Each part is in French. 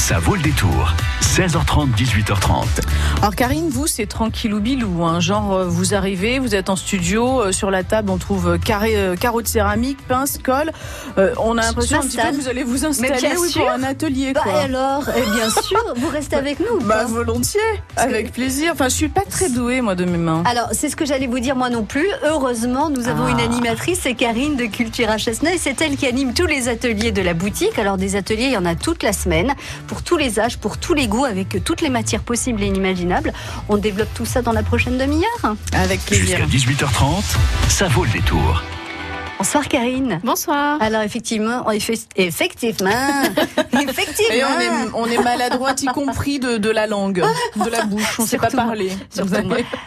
Ça vaut le détour. 16h30, 18h30. Alors Karine, vous, c'est tranquille ou bilou. Hein. Genre, euh, vous arrivez, vous êtes en studio, euh, sur la table, on trouve euh, carré, euh, carreaux de céramique, pince, colle. Euh, on a l'impression un petit peu que vous allez vous installer oui, pour un atelier. Bah quoi. alors, eh bien sûr, vous restez avec nous. ou Bah pas? volontiers, avec plaisir. Enfin, je suis pas très douée moi de mes mains. Alors, c'est ce que j'allais vous dire moi non plus. Heureusement, nous avons Ah. une animatrice, c'est Karine de Culture à Chesnay. C'est elle qui anime tous les ateliers de la boutique. Alors, des ateliers, il y en a toute la semaine, pour tous les âges, pour tous les goûts, avec toutes les matières possibles et inimaginables. On développe tout ça dans la prochaine demi-heure. Avec plaisir. Jusqu'à 18h30, ça vaut le détour. Bonsoir Karine. Bonsoir. Alors effectivement, effe- effectivement, effectivement. Et on est, on est maladroite, y compris de, de la langue, de la bouche. On sait pas parler.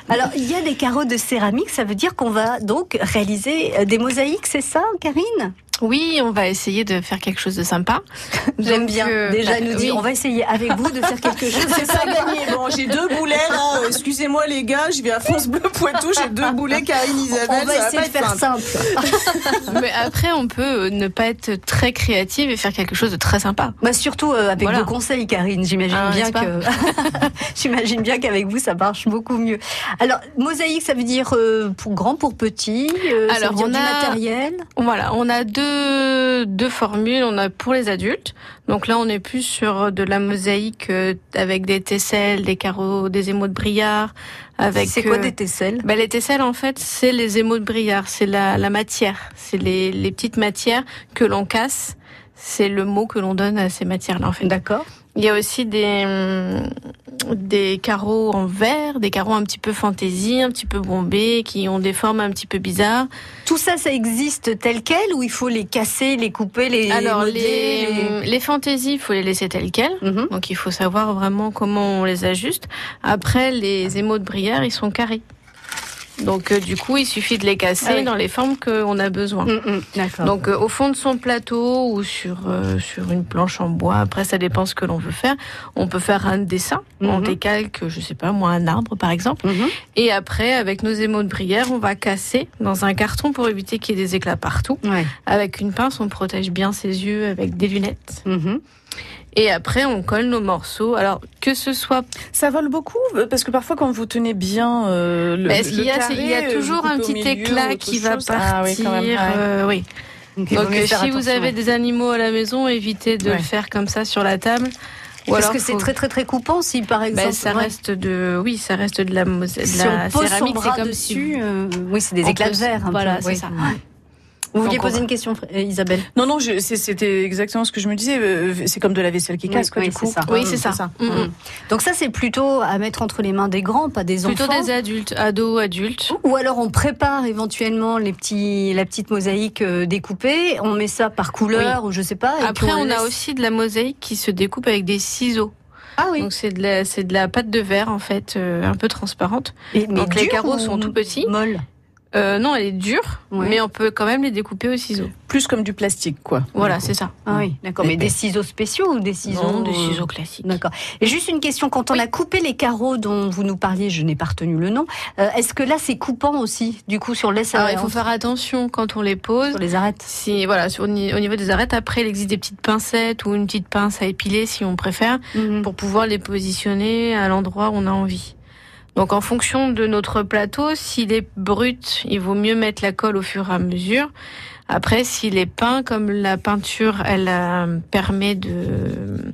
Alors, il y a des carreaux de céramique, ça veut dire qu'on va donc réaliser euh, des mosaïques, c'est ça, Karine? Oui, on va essayer de faire quelque chose de sympa. J'aime bien. euh, Déjà, bah, nous dit, oui. on va essayer avec vous de faire quelque chose. C'est ça gagné. Bon, j'ai deux boulets. Euh, Excusez-moi les gars, je vais à France Bleu Poitou. J'ai deux boulets, Karine Isabelle. On va ça essayer pas de faire simple. simple. Mais après, on peut euh, ne pas être très créative et faire quelque chose de très sympa. Bah, surtout euh, avec Voilà. vos conseils, Karine. J'imagine Ah, bien que j'imagine bien qu'avec vous, ça marche beaucoup mieux. Alors, mosaïque, ça veut dire euh, pour grand, pour petit. euh, ça Alors, veut dire on du a- matériel? Voilà, on a deux, deux formules. On a pour les adultes. Donc là, on est plus sur de la mosaïque euh, avec des tesselles, des carreaux, des émaux de brillard. Avec C'est quoi euh, des tesselles? bah, les tesselles, en fait, c'est les émaux de brillard, c'est la, la matière, c'est les, les petites matières que l'on casse. C'est le mot que l'on donne à ces matières-là, en fait. D'accord. Il y a aussi des, des carreaux en verre, des carreaux un petit peu fantaisie, un petit peu bombés, qui ont des formes un petit peu bizarres. Tout ça, ça existe tel quel ou il faut les casser, les couper, les Alors, modeler, les, les fantaisies, il faut les laisser telles quelles. Mhm. Donc, il faut savoir vraiment comment on les ajuste. Après, les émaux de brillard, ils sont carrés. Donc, euh, du coup, il suffit de les casser Ah oui. dans les formes qu'on a besoin. Mm, mm. Donc euh, au fond de son plateau ou sur euh, sur une planche en bois, après ça dépend ce que l'on veut faire. On peut faire un dessin, on Mhm. décalque, je sais pas moi, un arbre par exemple. Mhm. Et après avec nos émaux de brillère, on va casser dans un carton pour éviter qu'il y ait des éclats partout. Ouais. Avec une pince, on protège bien ses yeux avec des lunettes. Mhm. Et après on colle nos morceaux. Alors que ce soit, Ça vole beaucoup euh, parce que parfois quand vous tenez bien euh, le, Mais ce le qu'il y y a euh, toujours un petit milieu éclat qui va chose? partir. Ah oui, quand même, ouais. euh, oui. Donc, si vous avez des animaux à la maison, évitez de Ouais. le faire comme ça sur la table. Ou Parce alors que c'est faut- très très très coupant si par exemple Ben, ça ouais, reste de, oui, ça reste de la, de si la on pose céramique. C'est comme dessus, si. euh, oui c'est des On éclats de verre. voilà, c'est oui. ça. Vous vouliez on poser une question, euh, Isabelle? Non, non, c'était exactement ce que je me disais. euh, C'est comme de la vaisselle qui Oui, casse, quoi, oui, du coup. c'est ça. Oui, Mm, c'est ça. Mm, mm. Donc ça c'est plutôt à mettre entre les mains des grands, pas des Plutôt enfants. des adultes, ados, adultes. Ou alors on prépare éventuellement les petits, la petite mosaïque euh, découpée, on met ça par couleur ou je sais pas. et Après, on, laisse- a aussi de la mosaïque qui se découpe avec des ciseaux. ah oui. Donc c'est de la, c'est de la pâte de verre en fait, euh, un peu transparente. Et- mais Donc les carreaux sont tout petits. Molle. Euh, non, elle est dure, Ouais. mais on peut quand même les découper au ciseau. Plus comme du plastique, quoi. Voilà, c'est ça. Ah oui, d'accord. Mais des ciseaux spéciaux ou des ciseaux Non, des euh, ciseaux classiques. D'accord. Et juste une question, quand on a coupé les carreaux dont vous nous parliez, je n'ai pas retenu le nom, euh, est-ce que là c'est coupant aussi Du coup, sur laisse Alors il faut faire attention quand on les pose. sur les arêtes. Si voilà, au niveau des arêtes, après il existe des petites pincettes ou une petite pince à épiler si on préfère. Mhm. pour pouvoir les positionner à l'endroit où on a envie. Donc en fonction de notre plateau, s'il est brut, il vaut mieux mettre la colle au fur et à mesure. Après, s'il est peint, comme la peinture, elle euh, permet de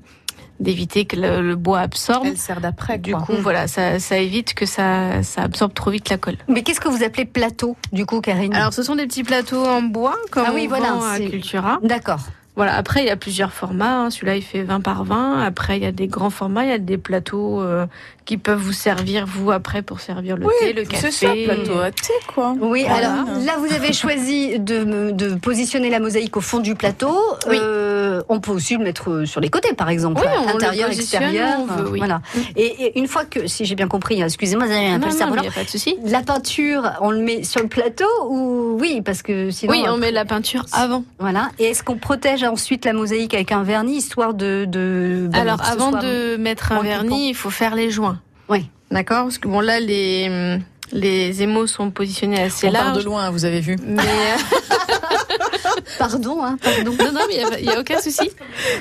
d'éviter que le, le bois absorbe. Elle sert d'après, Du quoi. coup, voilà, ça, ça évite que ça, ça absorbe trop vite la colle. Mais qu'est-ce que vous appelez plateau, du coup, Karine? Alors, ce sont des petits plateaux en bois, comme Ah oui, on voilà, vend à Cultura. D'accord. Voilà, après, il y a plusieurs formats. hein. Celui-là, il fait 20 par 20. Après, il y a des grands formats. Il y a des plateaux euh, qui peuvent vous servir, vous, après, pour servir le thé, le café. c'est ça, plateau à thé, quoi. Oui, Voilà. alors là, vous avez choisi de, de positionner la mosaïque au fond du plateau. Oui. Euh, on peut aussi le mettre euh, sur les côtés, par exemple. Oui, on le intérieur, extérieur. on veut, oui. Voilà. Et, et une fois que, si j'ai bien compris, hein, excusez-moi, j'ai un peu Non, le non, cerveau il n'y a pas de souci. La peinture, on le met sur le plateau ou oui, parce que sinon. Oui, on après- met la peinture avant. Voilà. Et est-ce qu'on protège ensuite la mosaïque avec un vernis histoire de. de ben, Alors, avant de mettre un vernis, coupant. il faut faire les joints. Oui. D'accord? Parce que bon, là, les, Les émaux sont positionnés assez On part larges. de loin, vous avez vu. Mais Pardon, hein, pardon. non, non, mais il n'y a, aucun souci.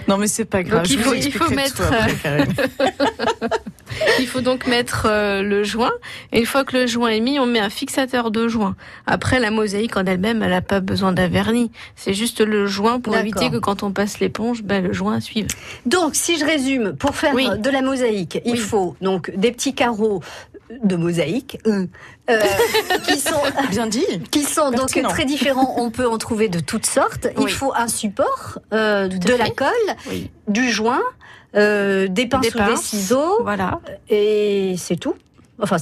Non, mais c'est pas grave. Donc, il je faut- vous il faut mettre, tout après, Karine. Il faut donc mettre euh, le joint. Et une fois que le joint est mis, on met un fixateur de joint. Après, la mosaïque en elle-même, elle n'a pas besoin d'un vernis. C'est juste le joint pour éviter que quand on passe l'éponge, ben, le joint suive. Donc, si je résume, pour faire Oui. de la mosaïque, il faut donc des petits carreaux de mosaïque euh, qui sont Bien dit. qui sont donc très différents. On peut en trouver de toutes sortes. Il faut un support, euh, de la colle, Oui. du joint, euh, des pinces Des ou des pinces. ciseaux, Voilà. et c'est tout. Enfin,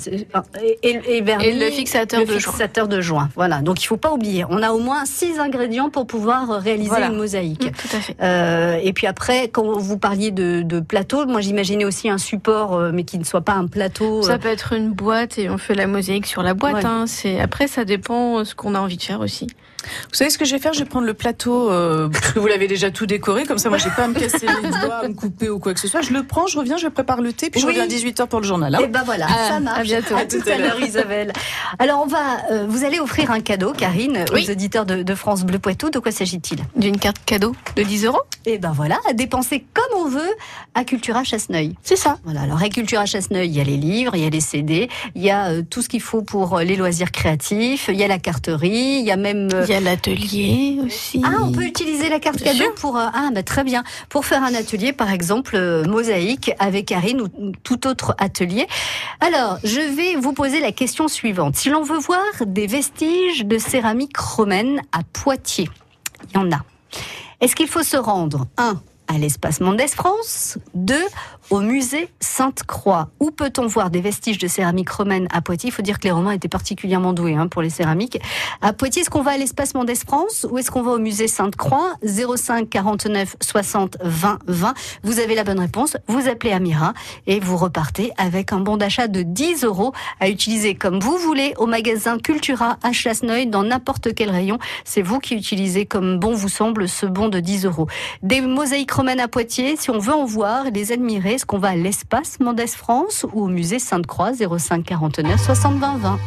et, et, et vernis, Et le fixateur le de joint. de joint. Voilà. Donc, il faut pas oublier. On a au moins six ingrédients pour pouvoir réaliser Voilà. une mosaïque. Mm, Tout à fait. Euh, et puis après, quand vous parliez de, de plateau, moi j'imaginais aussi un support, euh, mais qui ne soit pas un plateau. euh, Ça peut être une boîte et on fait la mosaïque sur la boîte. Ouais. hein. C'est après ça dépend ce qu'on a envie de faire aussi. Vous savez ce que je vais faire? Je vais prendre le plateau, euh, parce que vous l'avez déjà tout décoré, comme ça moi j'ai pas à me casser les doigts, à me couper ou quoi que ce soit. Je le prends, je reviens, je prépare le thé, puis je reviens à 18h pour le journal. hein. Et ben voilà, Ah, ça marche. à bientôt. À tout à l'heure, Isabelle. Alors on va, euh, vous allez offrir un cadeau, Karine, Oui. aux auditeurs de, de France Bleu Poitou. De quoi s'agit-il? D'une carte cadeau de 10 euros. Et ben voilà, à dépenser comme on veut à Cultura Chasseneuil. C'est ça. Voilà, alors à Cultura Chasseneuil, il y a les livres, il y a les CD, il y a euh, tout ce qu'il faut pour euh, les loisirs créatifs, il y a la carterie, il y a même euh, Il y a l'atelier aussi. Ah, on peut utiliser la carte Bien cadeau sûr. pour euh, ah bah, très bien pour faire un atelier par exemple euh, mosaïque avec Karine ou tout autre atelier. Alors, je vais vous poser la question suivante. Si l'on veut voir des vestiges de céramique romaine à Poitiers, il y en a. Est-ce qu'il faut se rendre un à l'espace Mendès France, 2 au musée Sainte-Croix. Où peut-on voir des vestiges de céramique romaine à Poitiers? Il faut dire que les Romains étaient particulièrement doués hein, pour les céramiques. À Poitiers, est-ce qu'on va à l'espace Mendès France ou est-ce qu'on va au musée Sainte-Croix? 05 49 60 20 20. Vous avez la bonne réponse, vous appelez Amira et vous repartez avec un bon d'achat de 10 euros à utiliser comme vous voulez au magasin Cultura à Chasseneuil dans n'importe quel rayon. C'est vous qui utilisez comme bon vous semble ce bon de 10 euros. Des mosaïques romaines à Poitiers, si on veut en voir les admirer, est-ce qu'on va à l'espace Mendès France ou au musée Sainte-Croix 05 49 60 20 20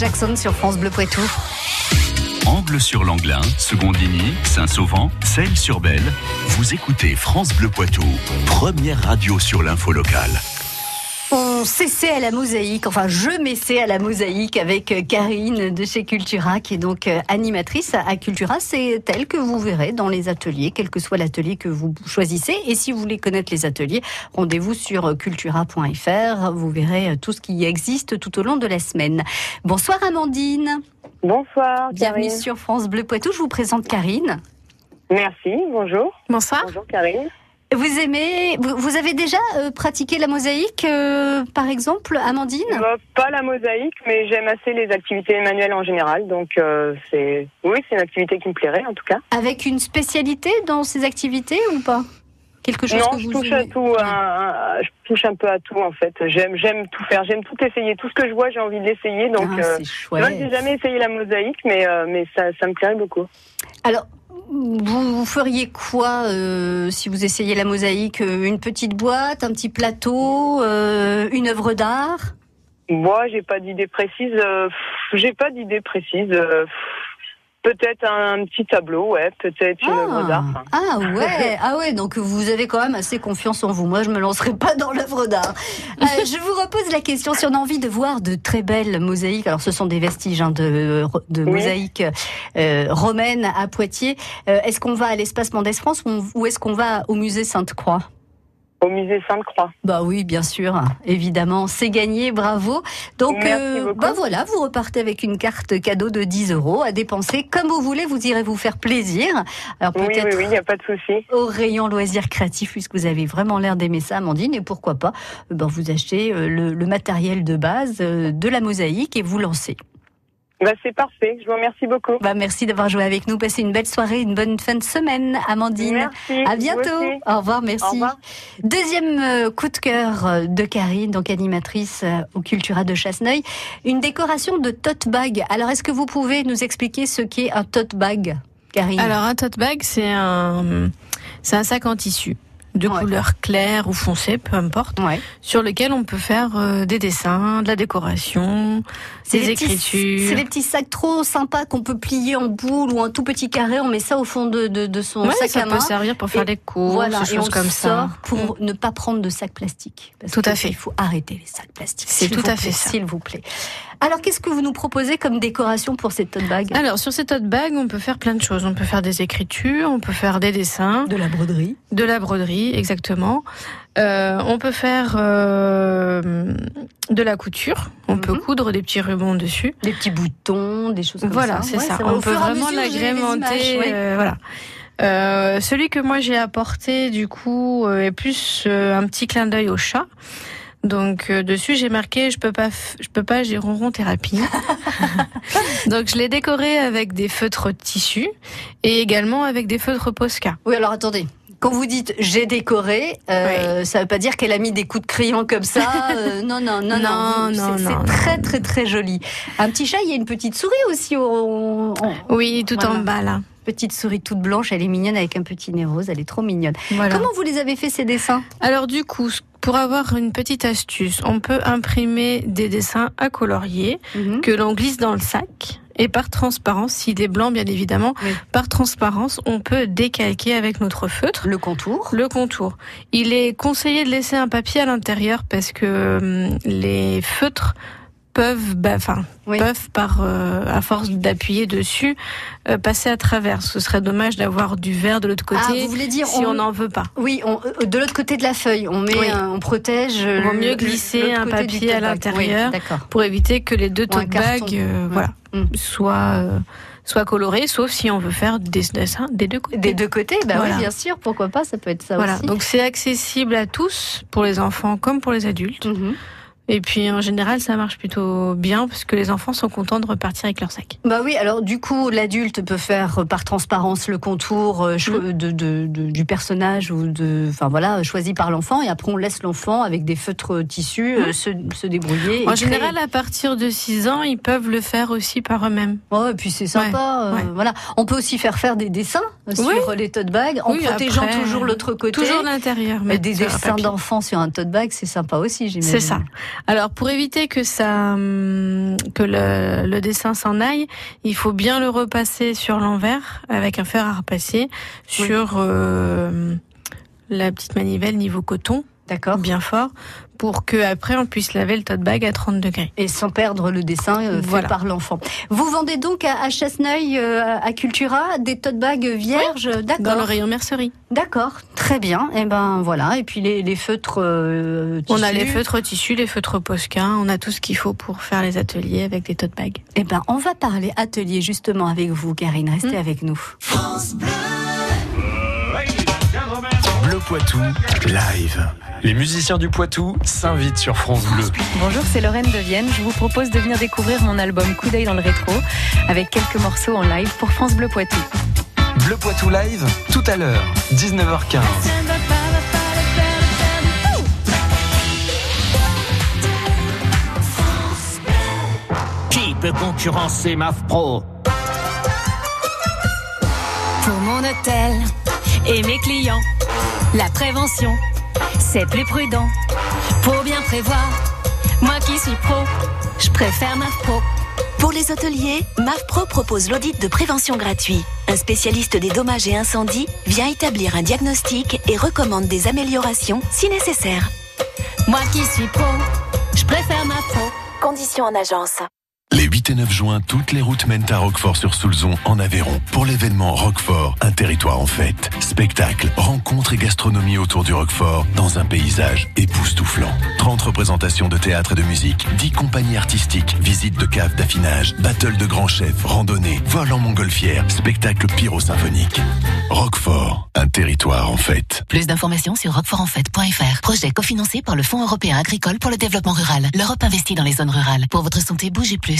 Jackson sur France Bleu Poitou. Angle sur l'Anglin, Secondigny, Saint-Sauvent, Celles-sur-Belle. Vous écoutez France Bleu Poitou, première radio sur l'info locale. On s'essaie à la mosaïque, enfin je m'essaie à la mosaïque avec euh, Karine de chez Cultura qui est donc euh, animatrice à Cultura. C'est elle que vous verrez dans les ateliers, quel que soit l'atelier que vous choisissez. Et si vous voulez connaître les ateliers, rendez-vous sur euh, cultura.fr. Vous verrez tout ce qui existe tout au long de la semaine. Bonsoir Amandine. Bonsoir. Bienvenue Karine. sur France Bleu Poitou. Je vous présente Karine. Merci, bonjour. Bonsoir. Bonjour Karine. Vous aimez, vous, vous avez déjà euh, pratiqué la mosaïque, euh, par exemple, Amandine? Bah, pas la mosaïque, mais j'aime assez les activités manuelles en général. Donc euh, c'est oui, c'est une activité qui me plairait en tout cas. Avec une spécialité dans ces activités ou pas? Quelque chose non, que je vous touche à aimez tout. Ouais. un- un- je touche un peu à tout en fait. J'aime j'aime tout faire, j'aime tout essayer. Tout ce que je vois, j'ai envie de l'essayer. Donc Ah, euh, j'ai jamais essayé la mosaïque, mais euh, mais ça ça me plairait beaucoup. Alors, vous, vous feriez quoi euh, si vous essayez la mosaïque Euh, Une petite boîte, un petit plateau, euh, une œuvre d'art? Moi, j'ai pas d'idée précise. euh, j'ai pas d'idée précise. Peut-être un, petit tableau, ouais. Peut-être une œuvre d'art. enfin. ah ouais, ah ouais, donc vous avez quand même assez confiance en vous. Moi, je me lancerai pas dans l'œuvre d'art. Euh, je vous repose la question si on a envie de voir de très belles mosaïques. Alors, ce sont des vestiges hein, de, de Oui. mosaïques euh, romaines à Poitiers. Euh, est-ce qu'on va à l'espace Mendès France ou, ou est-ce qu'on va au musée Sainte-Croix? Au musée Sainte-Croix. Bah oui, bien sûr, évidemment, c'est gagné, bravo. Donc, beaucoup. bah voilà, vous repartez avec une carte cadeau de 10 euros à dépenser comme vous voulez. Vous irez vous faire plaisir. Alors Oui, peut-être oui, oui, il n'y a pas de souci. au rayon loisirs créatifs, puisque vous avez vraiment l'air d'aimer ça, Amandine. Et pourquoi pas, euh, ben vous achetez euh, le, le matériel de base euh, de la mosaïque et vous lancez. Bah, c'est parfait. Je vous remercie beaucoup. Bah merci d'avoir joué avec nous. Passez une belle soirée, une bonne fin de semaine, Amandine. Merci. À bientôt. Au revoir, merci. Au revoir. Deuxième euh, coup de cœur euh, de Karine, donc animatrice euh, au Cultura de Chasseneuil, une décoration de tote bag. Alors, est-ce que vous pouvez nous expliquer ce qu'est un tote bag, Karine? Alors un tote bag, c'est un, c'est un sac en tissu de Ouais. couleur claire ou foncée, peu importe, ouais. sur lequel on peut faire euh, des dessins, de la décoration, des écritures. C'est les petits sacs trop sympas qu'on peut plier en boule ou en tout petit carré. On met ça au fond de, de, de son Ouais, sac ça à peut main. servir pour faire des courses, Voilà, des et on choses comme sort ça. pour ne pas prendre de sacs plastiques. Parce Tout à fait. Il faut arrêter les sacs plastiques. C'est tout à fait ça. S'il vous plaît. Alors, qu'est-ce que vous nous proposez comme décoration pour cette tote bag? Alors sur ces tote bags, on peut faire plein de choses. On peut faire des écritures, on peut faire des dessins, De la broderie. de la broderie, exactement. Euh, on peut faire euh, de la couture. On peut Mhm. coudre des petits rubans dessus. Des petits boutons, des choses comme Voilà, ça. c'est Ouais, ça. vrai. On peut vraiment l'agrémenter. ouais. euh, voilà. Euh, celui que moi j'ai apporté du coup euh, est plus euh, un petit clin d'œil au chat. Donc euh, dessus j'ai marqué je peux pas je peux pas j'ai ronron thérapie. Donc je l'ai décoré avec des feutres tissus et également avec des feutres Posca. Oui, alors attendez. Quand vous dites j'ai décoré, euh, ça veut pas dire qu'elle a mis des coups de crayon comme ça. euh, non, non, non, non. Non, c'est- non, C'est très, très, très joli. Un petit chat, il y a une petite souris aussi. au- Oui, tout Voilà. en bas là. Petite souris toute blanche, elle est mignonne avec un petit nez rose. Elle est trop mignonne. Voilà. Comment vous les avez fait ces dessins? Alors du coup, pour avoir une petite astuce, on peut imprimer des dessins à colorier Mhm. que l'on glisse dans le sac. Et par transparence, s'il est blanc bien évidemment, Oui. par transparence, on peut décalquer avec notre feutre Le contour. le contour. Il est conseillé de laisser un papier à l'intérieur parce que hum, les feutres peuvent, bah, enfin, Oui. peuvent par euh, à force d'appuyer dessus euh, passer à travers. Ce serait dommage d'avoir du verre de l'autre Ah, côté vous voulez dire si on n'en veut pas. Oui, on- euh, de l'autre côté de la feuille, on met, Oui. un- on protège. Il vaut mieux glisser un papier à l'intérieur. Oui, pour éviter que les deux tote bags euh, voilà, Mm. soient, soient colorés, sauf si on veut faire des dessins des deux côtés. Des deux côtés, bah Voilà. oui, bien sûr, pourquoi pas, ça peut être ça voilà, aussi. donc c'est accessible à tous, pour les enfants comme pour les adultes. Mhm. Et puis en général, ça marche plutôt bien parce que les enfants sont contents de repartir avec leur sac. Bah oui, alors du coup, l'adulte peut faire euh, par transparence le contour euh, Mm. de, de- de- du personnage ou de, enfin voilà, choisi par l'enfant, et après on laisse l'enfant avec des feutres tissus euh, se, se débrouiller. En créer. général, à partir de 6 ans, ils peuvent le faire aussi par eux-mêmes. Ouais, et puis c'est sympa. euh, ouais. Voilà, on peut aussi faire faire des dessins euh, Oui. sur les tote bags en Oui, protégeant après, toujours l'autre côté. Toujours l'intérieur. Mais des dessins d'enfants sur un tote bag, c'est sympa aussi, j'imagine. C'est ça. Alors pour éviter que ça, hum, que le, dessin s'en aille, il faut bien le repasser sur l'envers avec un fer à repasser sur euh, la petite manivelle niveau coton. D'accord. Bien fort pour que après on puisse laver le tote bag à 30 degrés. Et sans perdre le dessin euh, fait par l'enfant. Vous vendez donc à, Chasseneuil, euh, à Cultura, des tote bags vierges, d'accord Dans le rayon mercerie. D'accord, très bien. Et eh ben voilà. Et puis les, feutres. Euh, on a les feutres tissus, les feutres Posca, on a tout ce qu'il faut pour faire les ateliers avec des tote bags. Et eh ben on va parler atelier justement avec vous, Karine. Restez hmm. avec nous. France Bleu. Bleu Poitou, live. Les musiciens du Poitou s'invitent sur France Bleu. Bonjour, c'est Lorraine de Vienne. Je vous propose de venir découvrir mon album Coup d'œil dans le rétro avec quelques morceaux en live pour France Bleu Poitou. Bleu Poitou live, tout à l'heure, 19h15. Qui peut concurrencer MAF Pro? Pour mon hôtel et mes clients, la prévention c'est plus prudent. Pour bien prévoir, moi qui suis pro, je préfère MAF Pro. Pour les hôteliers, MAF Pro propose l'audit de prévention gratuit. Un spécialiste des dommages et incendies vient établir un diagnostic et recommande des améliorations si nécessaire. Moi qui suis pro, je préfère MAF Pro. Conditions en agence. Les 8 et 9 juin, toutes les routes mènent à Roquefort-sur-Soulzon, en Aveyron, pour l'événement Roquefort, un territoire en fête. Spectacle, rencontres et gastronomie autour du Roquefort, dans un paysage époustouflant. 30 représentations de théâtre et de musique, 10 compagnies artistiques, visites de caves d'affinage, battle de grands chefs, randonnées, vol en montgolfière, spectacle pyro-symphonique. Roquefort, un territoire en fête. Plus d'informations sur roquefortenfête.fr. Projet cofinancé par le Fonds européen agricole pour le développement rural. L'Europe investit dans les zones rurales. Pour votre santé, bougez plus.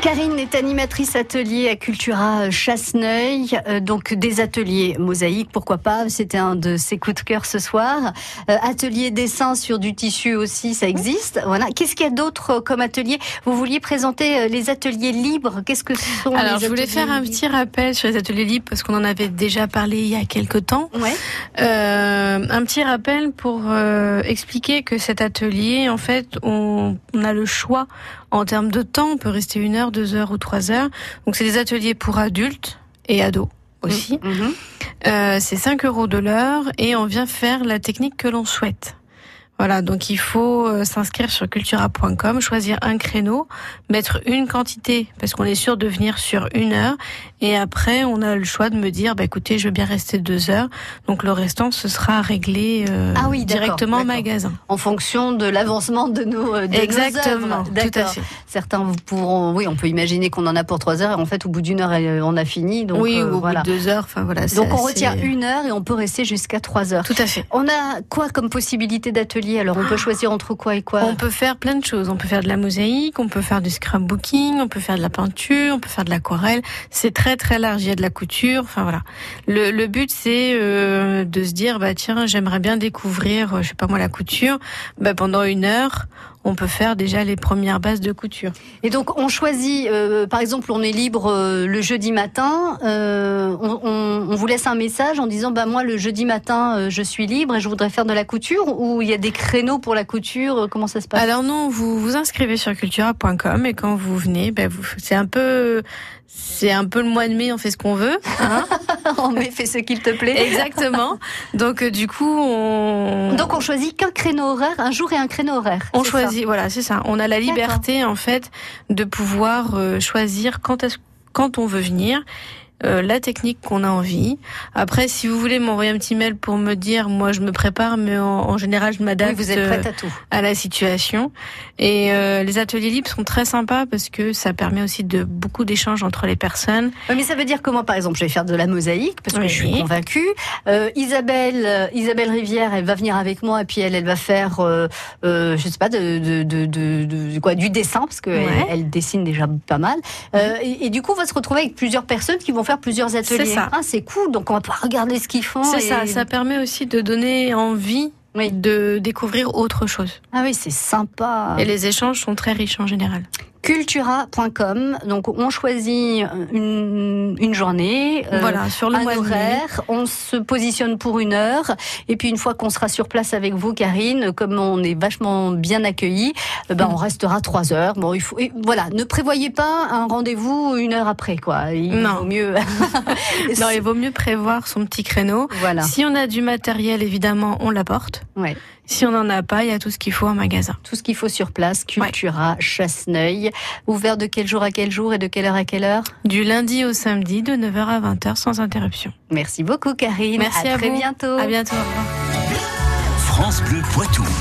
Karine est animatrice atelier à Cultura Chasseneuil, euh, donc des ateliers mosaïques, pourquoi pas, c'était un de ses coups de cœur ce soir. Euh, atelier dessin sur du tissu aussi, ça existe. Voilà. Qu'est-ce qu'il y a d'autre comme atelier? Vous vouliez présenter euh, les ateliers libres, qu'est-ce que ce sont Alors, je voulais faire un petit rappel sur les ateliers libres parce qu'on en avait déjà parlé il y a quelques temps. Ouais. un petit rappel pour expliquer que cet atelier, en fait, on, on a le choix en termes de temps, on peut rester une heure, deux heures ou trois heures. Donc c'est des ateliers pour adultes et ados aussi. Mmh, mmh. Euh, c'est 5 euros de l'heure et on vient faire la technique que l'on souhaite. Voilà, donc il faut euh, s'inscrire sur cultura.com, choisir un créneau, mettre une quantité parce qu'on est sûr de venir sur une heure et après on a le choix de me dire bah écoutez je veux bien rester deux heures. Donc le restant ce sera réglé euh, ah oui, directement au magasin. En fonction de l'avancement de nos de exactement tout à fait. Certains pourront oui on peut imaginer qu'on en a pour trois heures et en fait au bout d'une heure on a fini donc oui au bout de deux heures enfin voilà donc on retient une heure et on peut rester jusqu'à trois heures. Tout à fait. On a quoi comme possibilité d'atelier alors on peut choisir entre quoi et quoi On peut faire plein de choses. On peut faire de la mosaïque, on peut faire du scrapbooking, on peut faire de la peinture, on peut faire de l'aquarelle. C'est très très large. Il y a de la couture. Enfin voilà. Le, le but c'est euh, de se dire bah tiens j'aimerais bien découvrir euh, je sais pas moi la couture. Bah, pendant une heure on peut faire déjà les premières bases de couture. Et donc on choisit, euh, par exemple, on est libre euh, le jeudi matin, euh, on, on, vous laisse un message en disant bah moi le jeudi matin je suis libre et je voudrais faire de la couture ou il y a des créneaux pour la couture, comment ça se passe? Alors non, vous vous inscrivez sur cultura.com et quand vous venez, bah, vous, c'est un peu c'est un peu le mois de mai, on fait ce qu'on veut. Hein en mai, fais ce qu'il te plaît. Exactement. Donc du coup, on donc on choisit qu'un créneau horaire, un jour et un créneau horaire. On choisit, voilà, c'est ça. On a la liberté en fait de pouvoir euh, choisir quand quand on veut venir euh, la technique qu'on a envie. Après, si vous voulez m'envoyer un petit mail pour me dire, moi je me prépare, mais en, en général je m'adapte oui, vous êtes prête à, tout. à la situation. Et euh, les ateliers libres sont très sympas parce que ça permet aussi de beaucoup d'échanges entre les personnes. Mais ça veut dire comment, par exemple, je vais faire de la mosaïque parce que oui. je suis convaincue. Euh, Isabelle, euh, Isabelle Rivière, elle va venir avec moi et puis elle, elle va faire, euh, euh, je sais pas, de, de, de, de, de quoi, du dessin parce que ouais. elle, dessine déjà pas mal. Euh, et, et, du coup, on va se retrouver avec plusieurs personnes qui vont faire plusieurs ateliers. C'est ça. Ah, c'est cool. Donc on va pouvoir regarder ce qu'ils font. C'est et... ça. Ça permet aussi de donner envie oui. de découvrir autre chose. Ah oui, c'est sympa. Et les échanges sont très riches en général cultura.com. Donc on choisit une, une journée, euh, voilà, sur le un mois horaire, on se positionne pour une heure et puis une fois qu'on sera sur place avec vous, Karine, comme on est vachement bien accueillis, ben mmh. on restera trois heures. Bon, il faut, et voilà, ne prévoyez pas un rendez-vous une heure après, quoi. Il non. vaut mieux. non, il vaut mieux prévoir son petit créneau. Voilà. Si on a du matériel, évidemment, on l'apporte. Ouais. Si on n'en a pas, il y a tout ce qu'il faut en magasin. Tout ce qu'il faut sur place, Cultura, ouais. Chasseneuil. Ouvert de quel jour à quel jour et de quelle heure à quelle heure? Du lundi au samedi, de 9h à 20h, sans interruption. Merci beaucoup, Karine. Merci à, à très vous. bientôt. À bientôt. Au revoir. France Bleu Poitou.